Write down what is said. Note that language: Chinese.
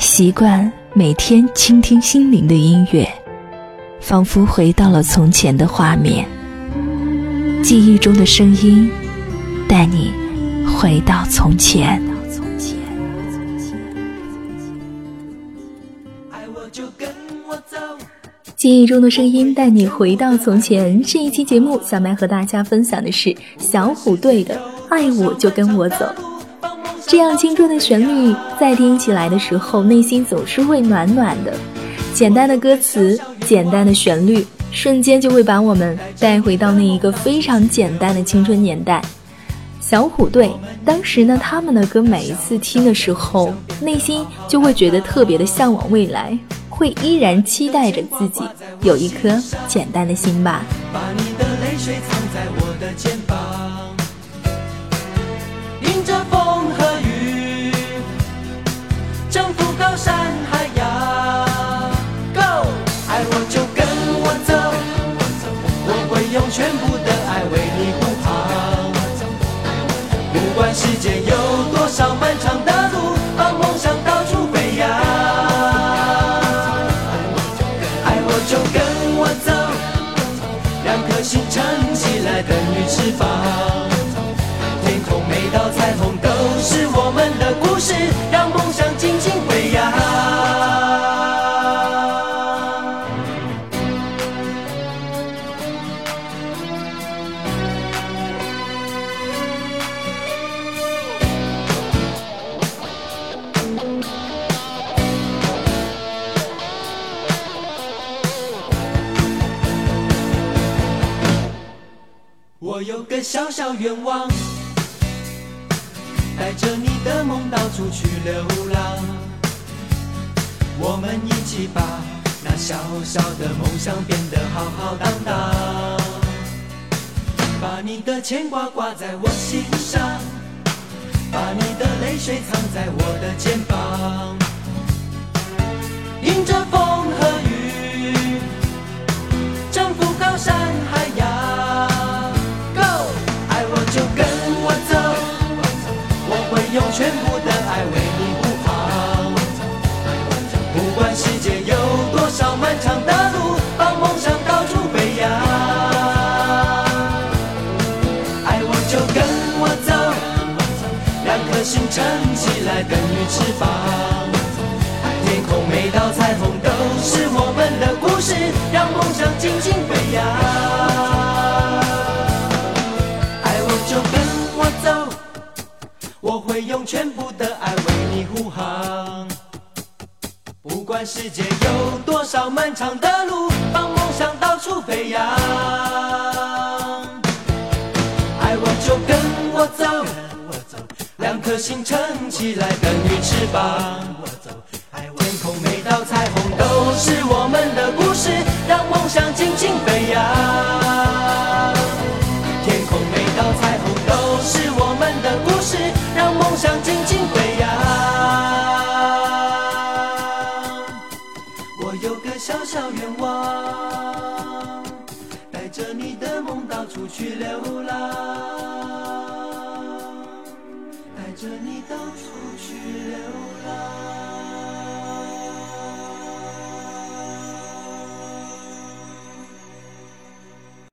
习惯每天倾听心灵的音乐，仿佛回到了从前的画面。记忆中的声音，带你回到从前。记忆中的声音带你回到从前。这一期节目，小麦和大家分享的是小虎队的《爱我就跟我走》。这样青春的旋律，在听起来的时候，内心总是会暖暖的。简单的歌词，简单的旋律，瞬间就会把我们带回到那一个非常简单的青春年代。小虎队当时呢，他们的歌每一次听的时候，内心就会觉得特别的向往未来。会依然期待着自己有一颗简单的心吧。把你的泪水藏在我的肩膀，跟我走，我会用全部的爱为你护航。不管世界有多少漫长的路，把梦想到处飞扬。爱我就跟我走，两颗心撑起来等于翅膀，天空每道彩虹我有个小小愿望，带着你的梦到处去流浪。我们一起把那小小的梦想变得浩浩荡荡。把你的牵挂挂在我心上，把你的泪水藏在我的肩膀。迎着不管世界有多少漫长的路，把梦想到处飞扬。爱我就跟我走，两颗心撑起来等于翅膀。天空每道彩虹都是我们的故事，让梦想尽情飞扬。爱我就跟我走我会用全部的爱为你护航，不管世界有多少漫长的路，帮梦想到处飞扬。爱我就跟我走，两颗心撑起来等于翅膀。到处去流浪。带着你到处去流浪。